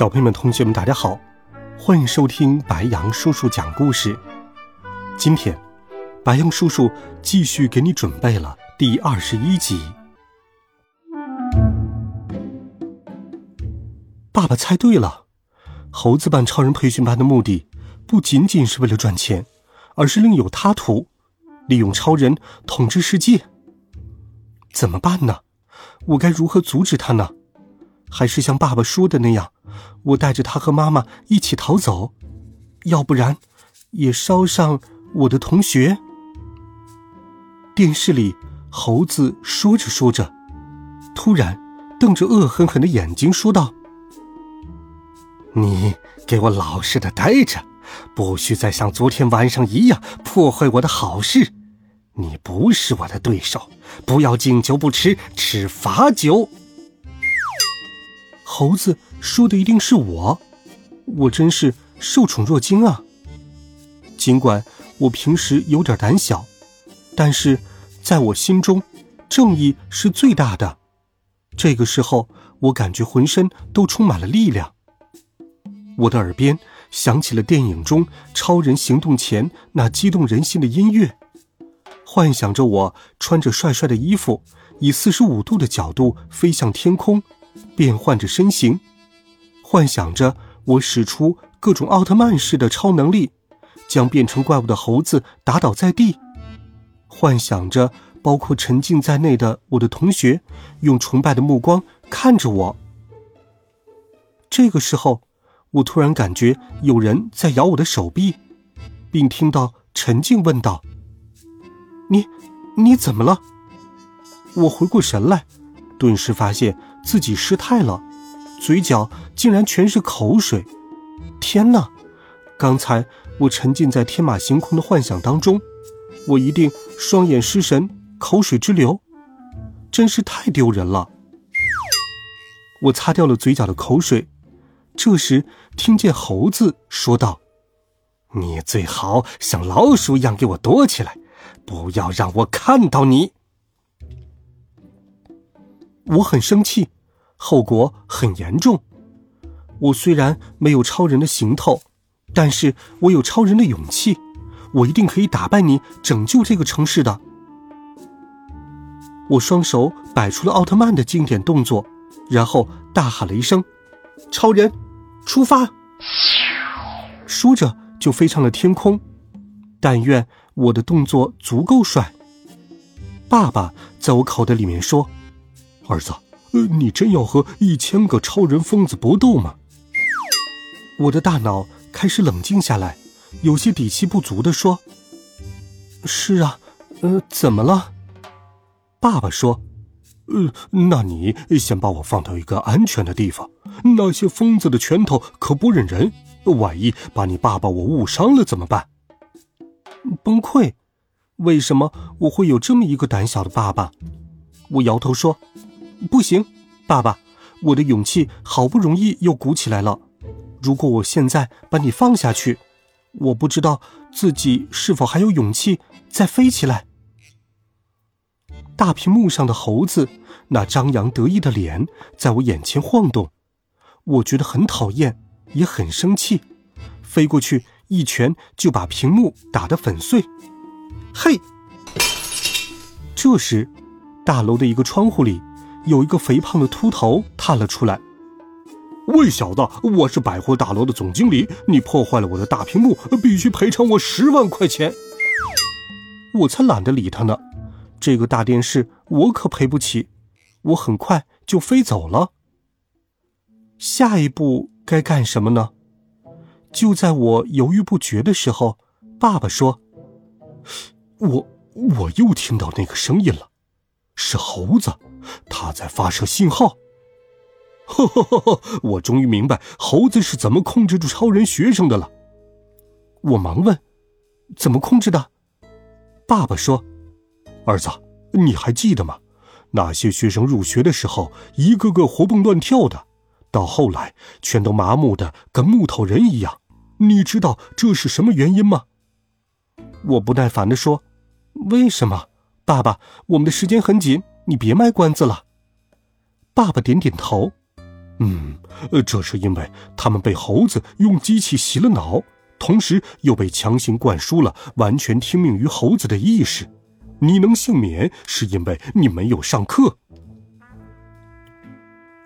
小朋友们、同学们，大家好，欢迎收听白羊叔叔讲故事。今天，白羊叔叔继续给你准备了第二十一集。爸爸猜对了，猴子办超人培训班的目的不仅仅是为了赚钱，而是另有他图，利用超人统治世界。怎么办呢？我该如何阻止他呢？还是像爸爸说的那样？我带着他和妈妈一起逃走，要不然也捎上我的同学。电视里，猴子说着说着，突然瞪着恶狠狠的眼睛说道：“你给我老实的待着，不许再像昨天晚上一样破坏我的好事。你不是我的对手，不要敬酒不吃吃罚酒。”猴子。说的一定是我，我真是受宠若惊啊！尽管我平时有点胆小，但是在我心中，正义是最大的。这个时候，我感觉浑身都充满了力量。我的耳边响起了电影中超人行动前那激动人心的音乐，幻想着我穿着帅帅的衣服，以四十五度的角度飞向天空，变换着身形。幻想着我使出各种奥特曼式的超能力，将变成怪物的猴子打倒在地；幻想着包括陈静在内的我的同学用崇拜的目光看着我。这个时候，我突然感觉有人在咬我的手臂，并听到陈静问道：“你，你怎么了？”我回过神来，顿时发现自己失态了。嘴角竟然全是口水！天哪！刚才我沉浸在天马行空的幻想当中，我一定双眼失神，口水直流，真是太丢人了。我擦掉了嘴角的口水，这时听见猴子说道：“你最好像老鼠一样给我躲起来，不要让我看到你。”我很生气。后果很严重。我虽然没有超人的行头，但是我有超人的勇气。我一定可以打败你，拯救这个城市的。我双手摆出了奥特曼的经典动作，然后大喊了一声：“超人，出发！”说着就飞上了天空。但愿我的动作足够帅。爸爸在我口袋里面说：“儿子。”呃，你真要和一千个超人疯子搏斗吗？我的大脑开始冷静下来，有些底气不足的说：“是啊，呃，怎么了？”爸爸说：“呃，那你先把我放到一个安全的地方，那些疯子的拳头可不忍人，万一把你爸爸我误伤了怎么办？”崩溃！为什么我会有这么一个胆小的爸爸？我摇头说。不行，爸爸，我的勇气好不容易又鼓起来了。如果我现在把你放下去，我不知道自己是否还有勇气再飞起来。大屏幕上的猴子那张扬得意的脸在我眼前晃动，我觉得很讨厌，也很生气，飞过去一拳就把屏幕打得粉碎。嘿！这时，大楼的一个窗户里。有一个肥胖的秃头探了出来。喂，小子，我是百货大楼的总经理，你破坏了我的大屏幕，必须赔偿我十万块钱。我才懒得理他呢，这个大电视我可赔不起。我很快就飞走了。下一步该干什么呢？就在我犹豫不决的时候，爸爸说：“我我又听到那个声音了，是猴子。”他在发射信号，呵呵呵呵，我终于明白猴子是怎么控制住超人学生的了。我忙问：“怎么控制的？”爸爸说：“儿子，你还记得吗？那些学生入学的时候，一个个活蹦乱跳的，到后来全都麻木的跟木头人一样。你知道这是什么原因吗？”我不耐烦的说：“为什么？爸爸，我们的时间很紧，你别卖关子了。”爸爸点点头：“嗯，这是因为他们被猴子用机器洗了脑，同时又被强行灌输了完全听命于猴子的意识。你能幸免，是因为你没有上课。”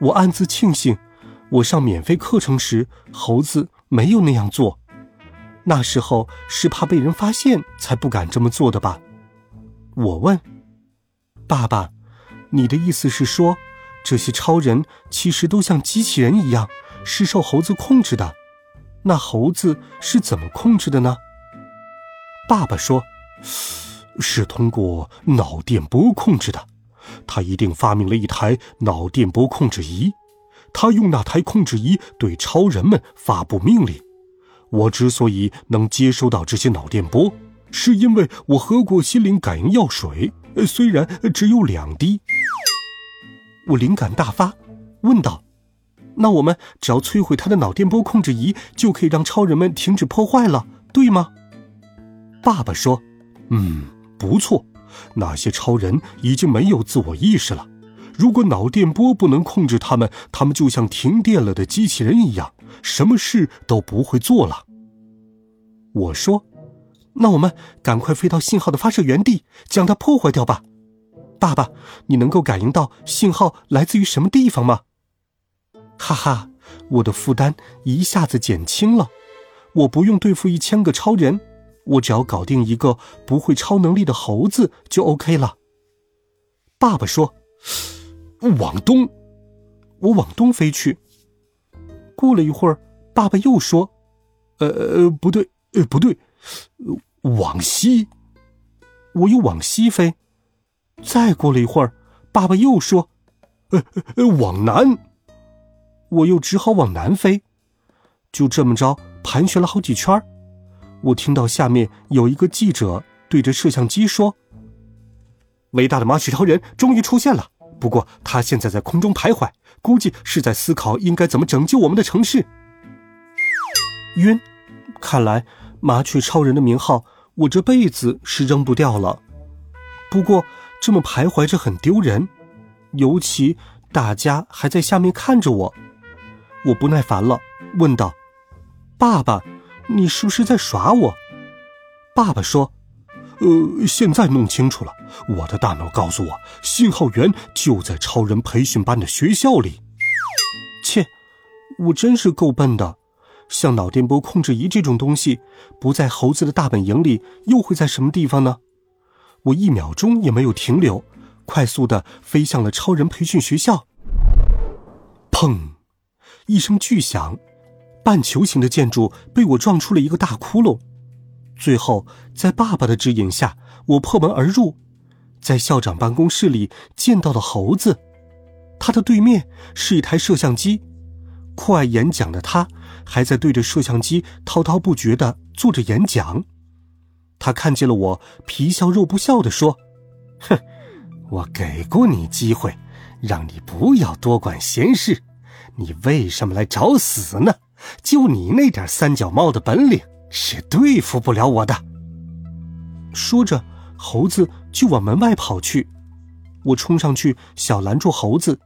我暗自庆幸，我上免费课程时，猴子没有那样做。那时候是怕被人发现才不敢这么做的吧？我问：“爸爸，你的意思是说，这些超人其实都像机器人一样，是受猴子控制的？那猴子是怎么控制的呢？”爸爸说：“是通过脑电波控制的。他一定发明了一台脑电波控制仪，他用那台控制仪对超人们发布命令。”我之所以能接收到这些脑电波，是因为我喝过心灵感应药水，虽然只有两滴。我灵感大发，问道：“那我们只要摧毁他的脑电波控制仪，就可以让超人们停止破坏了，对吗？”爸爸说：“嗯，不错。那些超人已经没有自我意识了。如果脑电波不能控制他们，他们就像停电了的机器人一样。”什么事都不会做了。我说：“那我们赶快飞到信号的发射原地，将它破坏掉吧。”爸爸，你能够感应到信号来自于什么地方吗？哈哈，我的负担一下子减轻了。我不用对付一千个超人，我只要搞定一个不会超能力的猴子就 OK 了。爸爸说：“往东。”我往东飞去。过了一会儿，爸爸又说：“呃呃，不对，呃不对，往西。”我又往西飞。再过了一会儿，爸爸又说：“呃呃，往南。”我又只好往南飞。就这么着盘旋了好几圈我听到下面有一个记者对着摄像机说：“伟大的马齿超人终于出现了。”不过他现在在空中徘徊，估计是在思考应该怎么拯救我们的城市。晕，看来麻雀超人的名号我这辈子是扔不掉了。不过这么徘徊着很丢人，尤其大家还在下面看着我。我不耐烦了，问道：“爸爸，你是不是在耍我？”爸爸说。呃，现在弄清楚了。我的大脑告诉我，信号源就在超人培训班的学校里。切，我真是够笨的。像脑电波控制仪这种东西，不在猴子的大本营里，又会在什么地方呢？我一秒钟也没有停留，快速的飞向了超人培训学校。砰！一声巨响，半球形的建筑被我撞出了一个大窟窿。最后，在爸爸的指引下，我破门而入，在校长办公室里见到了猴子。他的对面是一台摄像机，酷爱演讲的他还在对着摄像机滔滔不绝地做着演讲。他看见了我，皮笑肉不笑地说：“哼，我给过你机会，让你不要多管闲事，你为什么来找死呢？就你那点三脚猫的本领！”是对付不了我的。说着，猴子就往门外跑去。我冲上去想拦住猴子，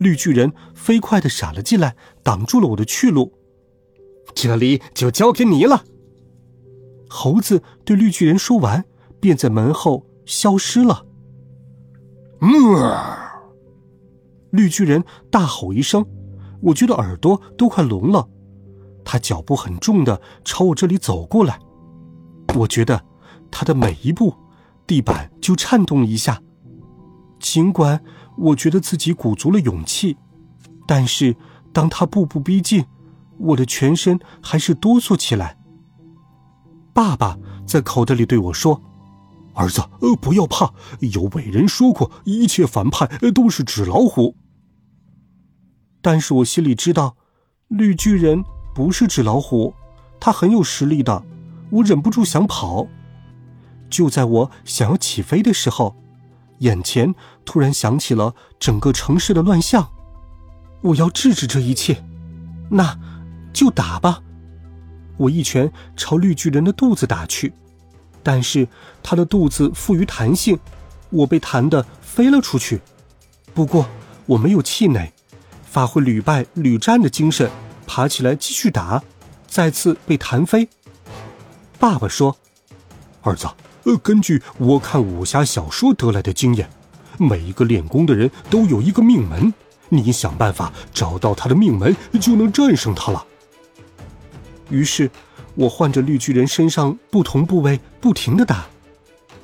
绿巨人飞快的闪了进来，挡住了我的去路。这里就交给你了。猴子对绿巨人说完，便在门后消失了。绿巨人大吼一声，我觉得耳朵都快聋了。他脚步很重的朝我这里走过来，我觉得他的每一步，地板就颤动一下。尽管我觉得自己鼓足了勇气，但是当他步步逼近，我的全身还是哆嗦起来。爸爸在口袋里对我说：“儿子，呃，不要怕，有伟人说过，一切反派都是纸老虎。”但是我心里知道，绿巨人不是纸老虎，他很有实力的。我忍不住想跑。就在我想要起飞的时候，眼前突然响起了整个城市的乱象。我要制止这一切，那就打吧！我一拳朝绿巨人的肚子打去，但是他的肚子富于弹性，我被弹得飞了出去。不过我没有气馁。发挥屡败屡战的精神，爬起来继续打，再次被弹飞。爸爸说：“儿子，根据我看武侠小说得来的经验，每一个练功的人都有一个命门，你想办法找到他的命门，就能战胜他了。”于是，我换着绿巨人身上不同部位不停的打，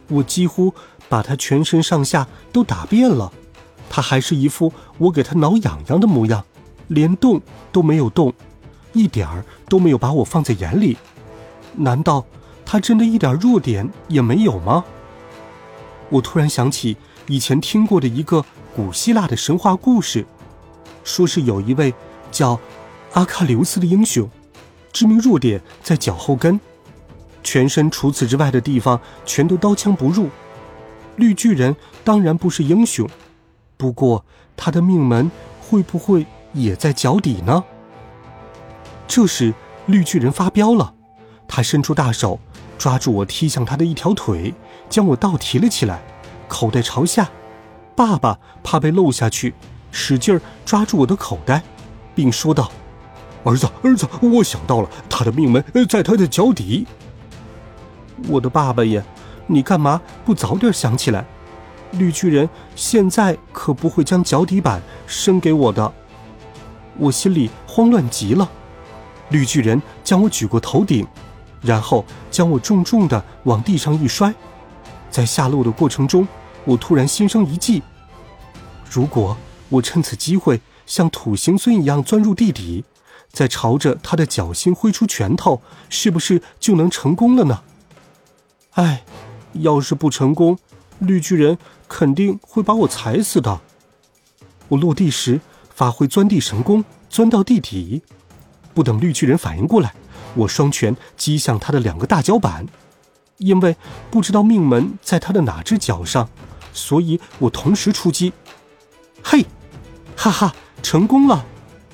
我几乎把他全身上下都打遍了。他还是一副我给他挠痒痒的模样，连动都没有动，一点儿都没有把我放在眼里。难道他真的一点弱点也没有吗？我突然想起以前听过的一个古希腊的神话故事，说是有一位叫阿喀琉斯的英雄，致命弱点在脚后跟，全身除此之外的地方全都刀枪不入。绿巨人当然不是英雄。不过，他的命门会不会也在脚底呢？这时，绿巨人发飙了，他伸出大手，抓住我踢向他的一条腿，将我倒提了起来，口袋朝下。爸爸怕被漏下去，使劲儿抓住我的口袋，并说道：“儿子，儿子，我想到了，他的命门在他的脚底。”我的爸爸呀，你干嘛不早点想起来？绿巨人现在可不会将脚底板伸给我的，我心里慌乱极了。绿巨人将我举过头顶，然后将我重重的往地上一摔。在下落的过程中，我突然心生一计：如果我趁此机会像土行孙一样钻入地底，再朝着他的脚心挥出拳头，是不是就能成功了呢？哎，要是不成功，绿巨人。肯定会把我踩死的。我落地时发挥钻地神功，钻到地底，不等绿巨人反应过来，我双拳击向他的两个大脚板。因为不知道命门在他的哪只脚上，所以我同时出击。嘿，哈哈，成功了！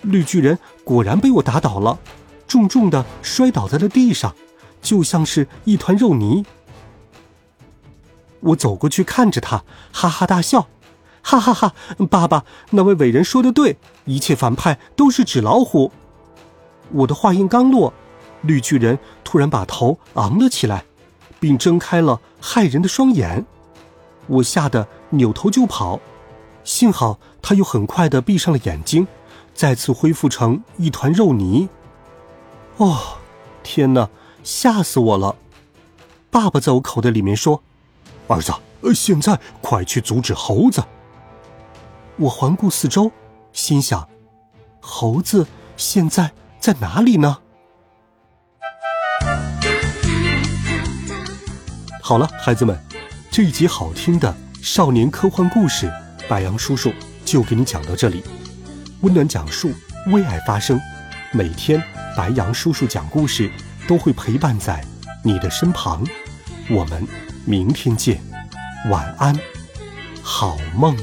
绿巨人果然被我打倒了，重重的摔倒在了地上，就像是一团肉泥。我走过去看着他，哈哈大笑，哈哈哈！爸爸，那位伟人说的对，一切反派都是纸老虎。我的话音刚落，绿巨人突然把头昂了起来，并睁开了骇人的双眼。我吓得扭头就跑，幸好他又很快的闭上了眼睛，再次恢复成一团肉泥。哦，天哪，吓死我了！爸爸在我口袋里面说。儿子，呃，现在快去阻止猴子。我环顾四周，心想：猴子现在在哪里呢？好了，孩子们，这一集好听的少年科幻故事，白杨叔叔就给你讲到这里。温暖讲述，为爱发声。每天，白杨叔叔讲故事都会陪伴在你的身旁。我们。明天见，晚安，好梦。